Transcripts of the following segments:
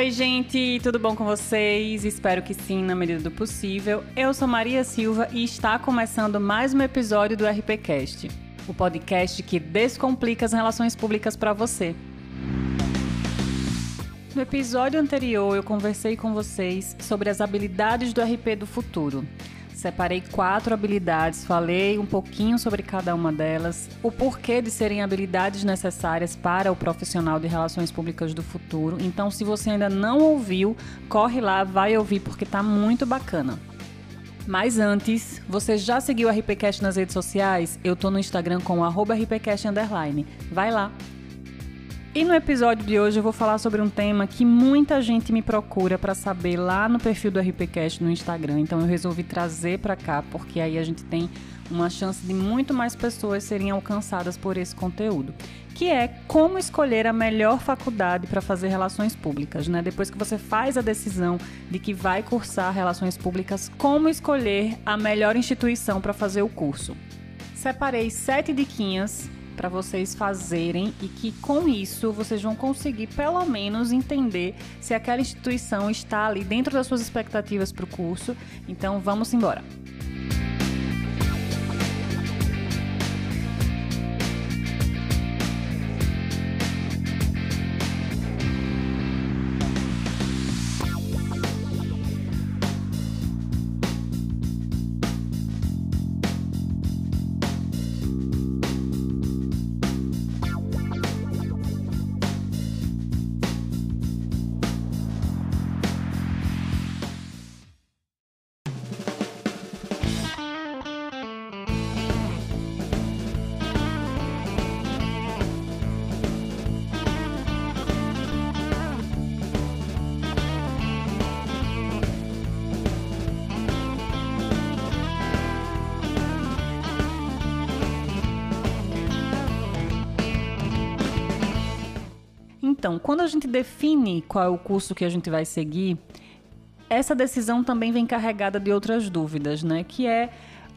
Oi, gente, tudo bom com vocês? Espero que sim, na medida do possível. Eu sou Maria Silva e está começando mais um episódio do RPCast, o podcast que descomplica as relações públicas para você. No episódio anterior, eu conversei com vocês sobre as habilidades do RP do futuro. Separei quatro habilidades, falei um pouquinho sobre cada uma delas, o porquê de serem habilidades necessárias para o profissional de relações públicas do futuro. Então, se você ainda não ouviu, corre lá, vai ouvir porque tá muito bacana. Mas antes, você já seguiu o RPCast nas redes sociais? Eu tô no Instagram com @rpcast Vai lá. E no episódio de hoje eu vou falar sobre um tema que muita gente me procura para saber lá no perfil do RPCast no Instagram. Então eu resolvi trazer para cá porque aí a gente tem uma chance de muito mais pessoas serem alcançadas por esse conteúdo, que é como escolher a melhor faculdade para fazer relações públicas, né? Depois que você faz a decisão de que vai cursar relações públicas, como escolher a melhor instituição para fazer o curso. Separei sete diquinhas para vocês fazerem e que com isso vocês vão conseguir pelo menos entender se aquela instituição está ali dentro das suas expectativas para o curso. Então vamos embora. Então, quando a gente define qual é o curso que a gente vai seguir, essa decisão também vem carregada de outras dúvidas, né? Que é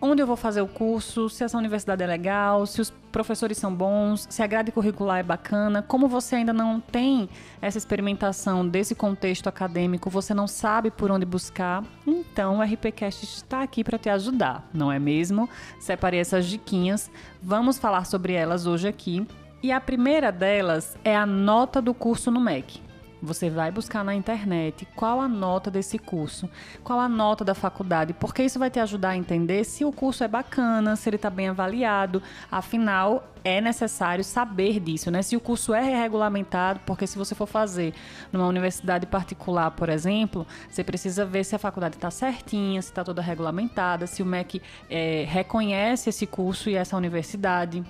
onde eu vou fazer o curso, se essa universidade é legal, se os professores são bons, se a grade curricular é bacana. Como você ainda não tem essa experimentação desse contexto acadêmico, você não sabe por onde buscar, então o RPCast está aqui para te ajudar, não é mesmo? Separei essas diquinhas, vamos falar sobre elas hoje aqui e a primeira delas é a nota do curso no MEC. Você vai buscar na internet qual a nota desse curso, qual a nota da faculdade, porque isso vai te ajudar a entender se o curso é bacana, se ele está bem avaliado. Afinal, é necessário saber disso, né? Se o curso é regulamentado, porque se você for fazer numa universidade particular, por exemplo, você precisa ver se a faculdade está certinha, se está toda regulamentada, se o MEC é, reconhece esse curso e essa universidade.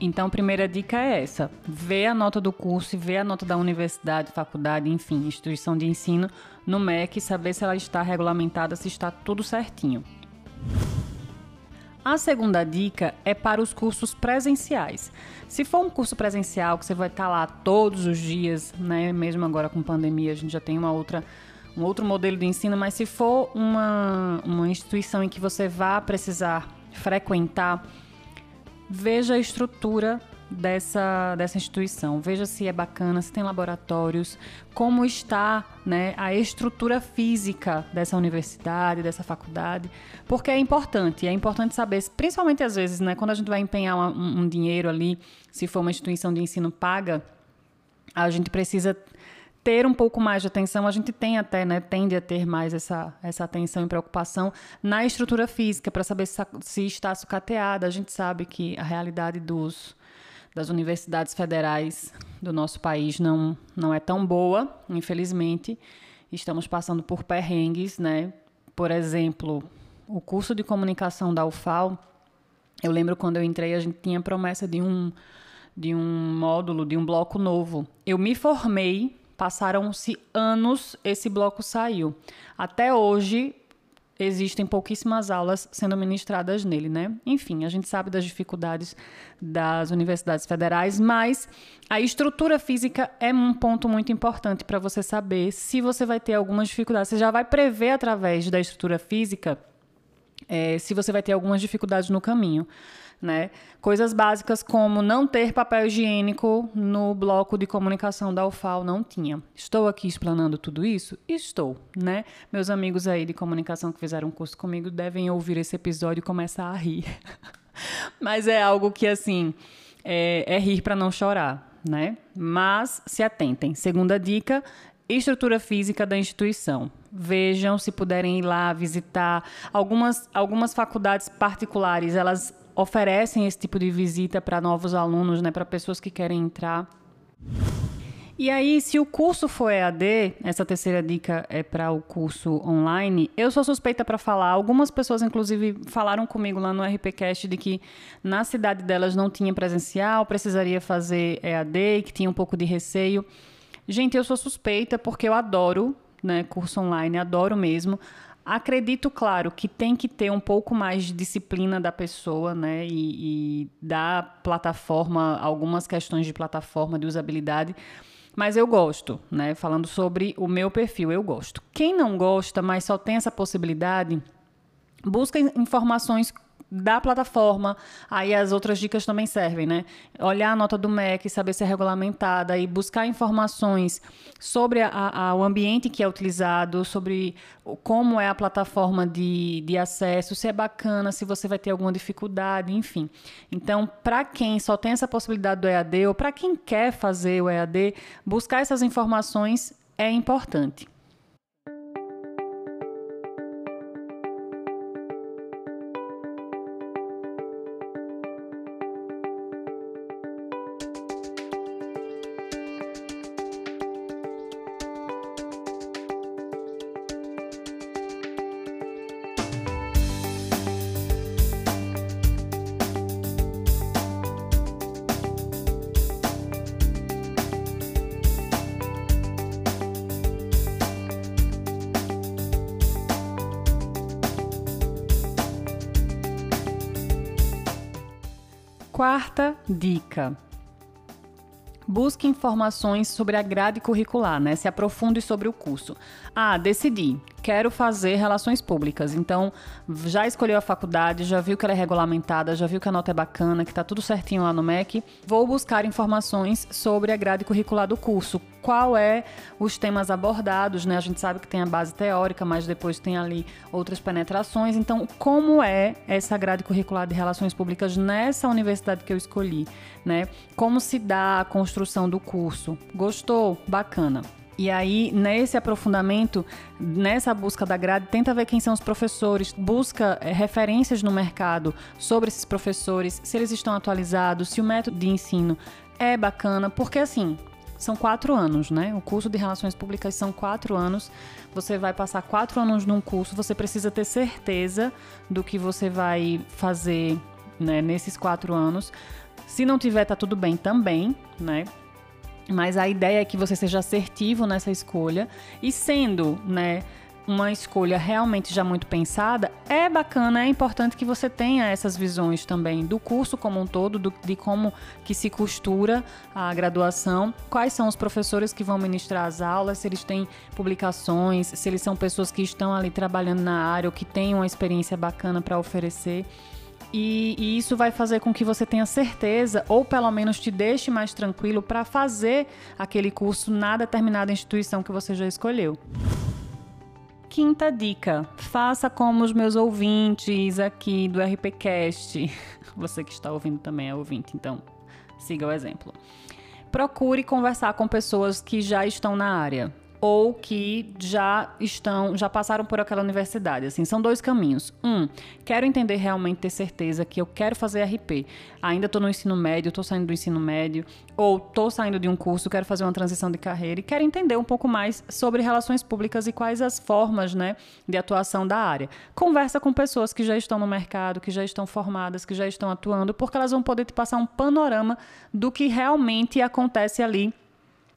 Então, primeira dica é essa: vê a nota do curso, vê a nota da universidade, faculdade, enfim, instituição de ensino no MEC, saber se ela está regulamentada, se está tudo certinho. A segunda dica é para os cursos presenciais. Se for um curso presencial que você vai estar lá todos os dias, né, mesmo agora com pandemia, a gente já tem uma outra um outro modelo de ensino, mas se for uma, uma instituição em que você vá precisar frequentar veja a estrutura dessa, dessa instituição. Veja se é bacana, se tem laboratórios, como está né, a estrutura física dessa universidade, dessa faculdade, porque é importante. É importante saber, principalmente às vezes, né, quando a gente vai empenhar um, um dinheiro ali, se for uma instituição de ensino paga, a gente precisa ter um pouco mais de atenção, a gente tem até, né, tende a ter mais essa, essa atenção e preocupação na estrutura física, para saber se, se está sucateada. A gente sabe que a realidade dos, das universidades federais do nosso país não, não é tão boa, infelizmente. Estamos passando por perrengues, né? Por exemplo, o curso de comunicação da UFAL, eu lembro quando eu entrei, a gente tinha promessa de um, de um módulo, de um bloco novo. Eu me formei Passaram-se anos, esse bloco saiu. Até hoje, existem pouquíssimas aulas sendo ministradas nele, né? Enfim, a gente sabe das dificuldades das universidades federais, mas a estrutura física é um ponto muito importante para você saber se você vai ter algumas dificuldades. Você já vai prever através da estrutura física é, se você vai ter algumas dificuldades no caminho. Né? Coisas básicas como não ter papel higiênico no bloco de comunicação da UFAL não tinha. Estou aqui explanando tudo isso? Estou, né? Meus amigos aí de comunicação que fizeram um curso comigo devem ouvir esse episódio e começar a rir. Mas é algo que assim é, é rir para não chorar, né? Mas se atentem. Segunda dica: estrutura física da instituição. Vejam se puderem ir lá visitar. Algumas, algumas faculdades particulares, elas oferecem esse tipo de visita para novos alunos, né, para pessoas que querem entrar. E aí, se o curso for EAD, essa terceira dica é para o curso online, eu sou suspeita para falar. Algumas pessoas, inclusive, falaram comigo lá no RPCast de que na cidade delas não tinha presencial, precisaria fazer EAD, que tinha um pouco de receio. Gente, eu sou suspeita porque eu adoro né, curso online, adoro mesmo. Acredito, claro, que tem que ter um pouco mais de disciplina da pessoa, né? E, e da plataforma, algumas questões de plataforma, de usabilidade. Mas eu gosto, né? Falando sobre o meu perfil, eu gosto. Quem não gosta, mas só tem essa possibilidade, busca informações da plataforma. Aí as outras dicas também servem, né? Olhar a nota do MEC, saber se é regulamentada e buscar informações sobre a, a, o ambiente que é utilizado, sobre como é a plataforma de, de acesso, se é bacana, se você vai ter alguma dificuldade, enfim. Então, para quem só tem essa possibilidade do EAD ou para quem quer fazer o EAD, buscar essas informações é importante. Quarta dica. Busque informações sobre a grade curricular, né? Se aprofunde sobre o curso. Ah, decidi quero fazer relações públicas. Então, já escolheu a faculdade, já viu que ela é regulamentada, já viu que a nota é bacana, que está tudo certinho lá no MEC. Vou buscar informações sobre a grade curricular do curso. Qual é os temas abordados, né? A gente sabe que tem a base teórica, mas depois tem ali outras penetrações. Então, como é essa grade curricular de relações públicas nessa universidade que eu escolhi, né? Como se dá a construção do curso? Gostou? Bacana. E aí, nesse aprofundamento, nessa busca da grade, tenta ver quem são os professores, busca é, referências no mercado sobre esses professores, se eles estão atualizados, se o método de ensino é bacana, porque assim, são quatro anos, né? O curso de Relações Públicas são quatro anos. Você vai passar quatro anos num curso, você precisa ter certeza do que você vai fazer né, nesses quatro anos. Se não tiver, tá tudo bem também, né? Mas a ideia é que você seja assertivo nessa escolha e sendo, né, uma escolha realmente já muito pensada, é bacana, é importante que você tenha essas visões também do curso como um todo, do, de como que se costura a graduação, quais são os professores que vão ministrar as aulas, se eles têm publicações, se eles são pessoas que estão ali trabalhando na área ou que têm uma experiência bacana para oferecer. E, e, isso vai fazer com que você tenha certeza, ou pelo menos te deixe mais tranquilo para fazer aquele curso na determinada instituição que você já escolheu. Quinta dica: faça como os meus ouvintes aqui do RPCast. Você que está ouvindo também é ouvinte, então siga o exemplo. Procure conversar com pessoas que já estão na área ou que já estão, já passaram por aquela universidade. Assim, são dois caminhos. Um, quero entender realmente, ter certeza que eu quero fazer RP. Ainda estou no ensino médio, estou saindo do ensino médio, ou estou saindo de um curso, quero fazer uma transição de carreira e quero entender um pouco mais sobre relações públicas e quais as formas, né, de atuação da área. Conversa com pessoas que já estão no mercado, que já estão formadas, que já estão atuando, porque elas vão poder te passar um panorama do que realmente acontece ali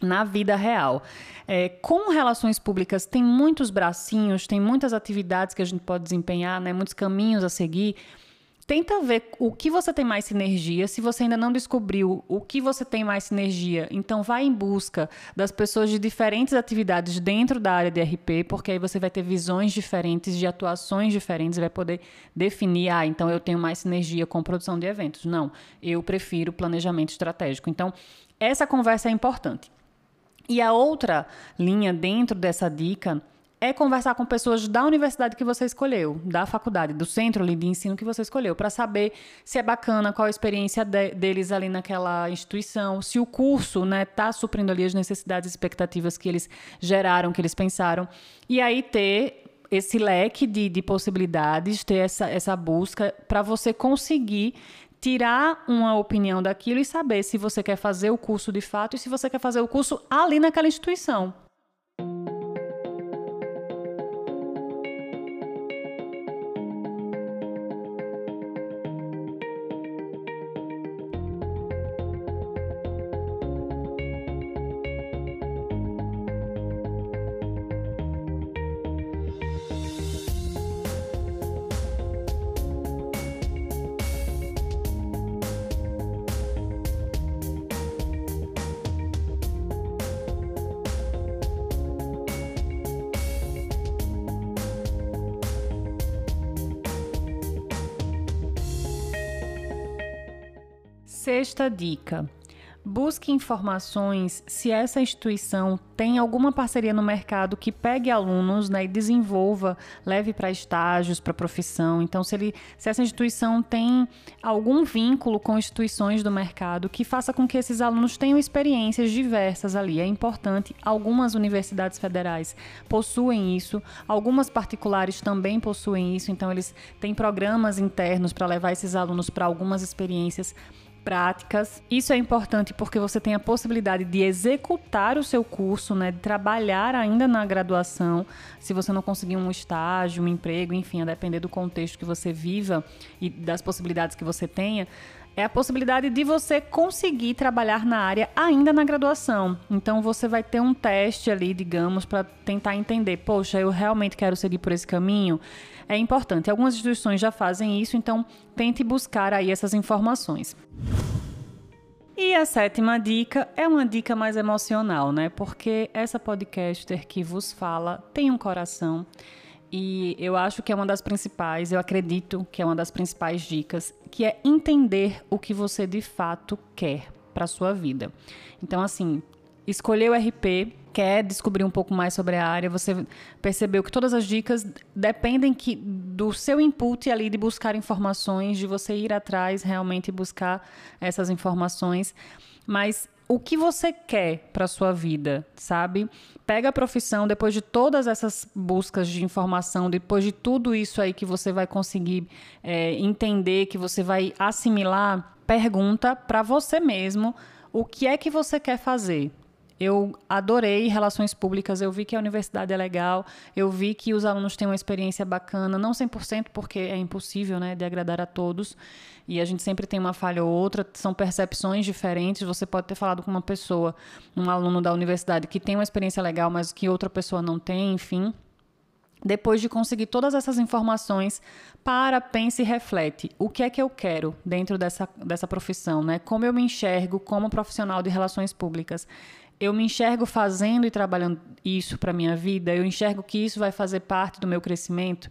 na vida real. É, com relações públicas, tem muitos bracinhos, tem muitas atividades que a gente pode desempenhar, né, muitos caminhos a seguir. tenta ver o que você tem mais sinergia. Se você ainda não descobriu o que você tem mais sinergia, então vai em busca das pessoas de diferentes atividades dentro da área de RP, porque aí você vai ter visões diferentes, de atuações diferentes, vai poder definir, ah, então eu tenho mais sinergia com produção de eventos. Não, eu prefiro planejamento estratégico. Então, essa conversa é importante. E a outra linha dentro dessa dica é conversar com pessoas da universidade que você escolheu, da faculdade, do centro de ensino que você escolheu, para saber se é bacana, qual a experiência de, deles ali naquela instituição, se o curso está né, tá suprindo ali as necessidades e expectativas que eles geraram, que eles pensaram. E aí ter esse leque de, de possibilidades, ter essa, essa busca para você conseguir tirar uma opinião daquilo e saber se você quer fazer o curso de fato e se você quer fazer o curso ali naquela instituição. Sexta dica: Busque informações se essa instituição tem alguma parceria no mercado que pegue alunos né, e desenvolva, leve para estágios, para profissão. Então, se, ele, se essa instituição tem algum vínculo com instituições do mercado que faça com que esses alunos tenham experiências diversas ali. É importante. Algumas universidades federais possuem isso, algumas particulares também possuem isso. Então, eles têm programas internos para levar esses alunos para algumas experiências práticas. Isso é importante porque você tem a possibilidade de executar o seu curso, né, de trabalhar ainda na graduação, se você não conseguir um estágio, um emprego, enfim, a depender do contexto que você viva e das possibilidades que você tenha, é a possibilidade de você conseguir trabalhar na área ainda na graduação. Então você vai ter um teste ali, digamos, para tentar entender, poxa, eu realmente quero seguir por esse caminho. É importante. Algumas instituições já fazem isso, então tente buscar aí essas informações. E a sétima dica é uma dica mais emocional, né? Porque essa podcaster que vos fala tem um coração e eu acho que é uma das principais, eu acredito que é uma das principais dicas, que é entender o que você de fato quer para sua vida. Então, assim, escolher o RP, quer descobrir um pouco mais sobre a área, você percebeu que todas as dicas dependem que, do seu input ali de buscar informações, de você ir atrás realmente buscar essas informações. Mas o que você quer para sua vida, sabe? Pega a profissão depois de todas essas buscas de informação, depois de tudo isso aí que você vai conseguir é, entender, que você vai assimilar, pergunta para você mesmo o que é que você quer fazer. Eu adorei relações públicas, eu vi que a universidade é legal, eu vi que os alunos têm uma experiência bacana, não 100% porque é impossível, né, de agradar a todos, e a gente sempre tem uma falha ou outra, são percepções diferentes, você pode ter falado com uma pessoa, um aluno da universidade que tem uma experiência legal, mas que outra pessoa não tem, enfim, depois de conseguir todas essas informações, para, pense e reflete. O que é que eu quero dentro dessa, dessa profissão, né? Como eu me enxergo como profissional de relações públicas? Eu me enxergo fazendo e trabalhando isso para minha vida, eu enxergo que isso vai fazer parte do meu crescimento,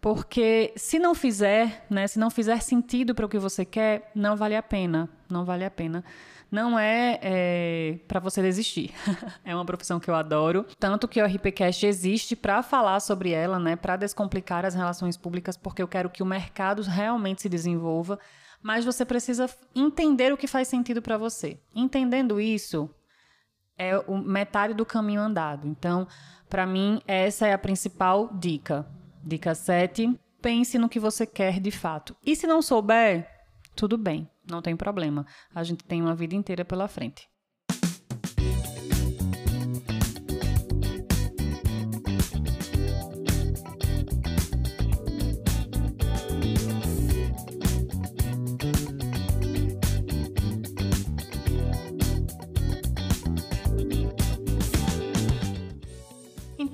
porque se não fizer, né, se não fizer sentido para o que você quer, não vale a pena, não vale a pena. Não é, é para você desistir. é uma profissão que eu adoro, tanto que o RPCast existe para falar sobre ela, né, para descomplicar as relações públicas, porque eu quero que o mercado realmente se desenvolva mas você precisa entender o que faz sentido para você. Entendendo isso, é o metade do caminho andado. Então, para mim, essa é a principal dica. Dica 7. Pense no que você quer de fato. E se não souber, tudo bem, não tem problema. A gente tem uma vida inteira pela frente.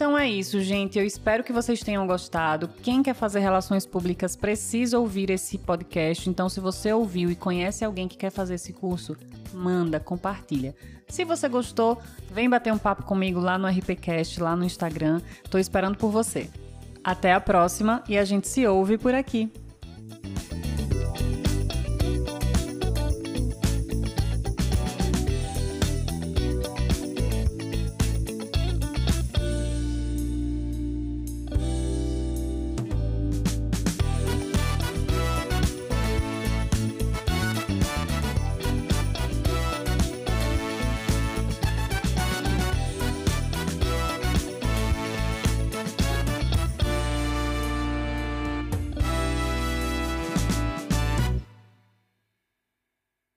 Então é isso, gente. Eu espero que vocês tenham gostado. Quem quer fazer relações públicas precisa ouvir esse podcast. Então, se você ouviu e conhece alguém que quer fazer esse curso, manda, compartilha. Se você gostou, vem bater um papo comigo lá no RPCast, lá no Instagram. Tô esperando por você. Até a próxima e a gente se ouve por aqui.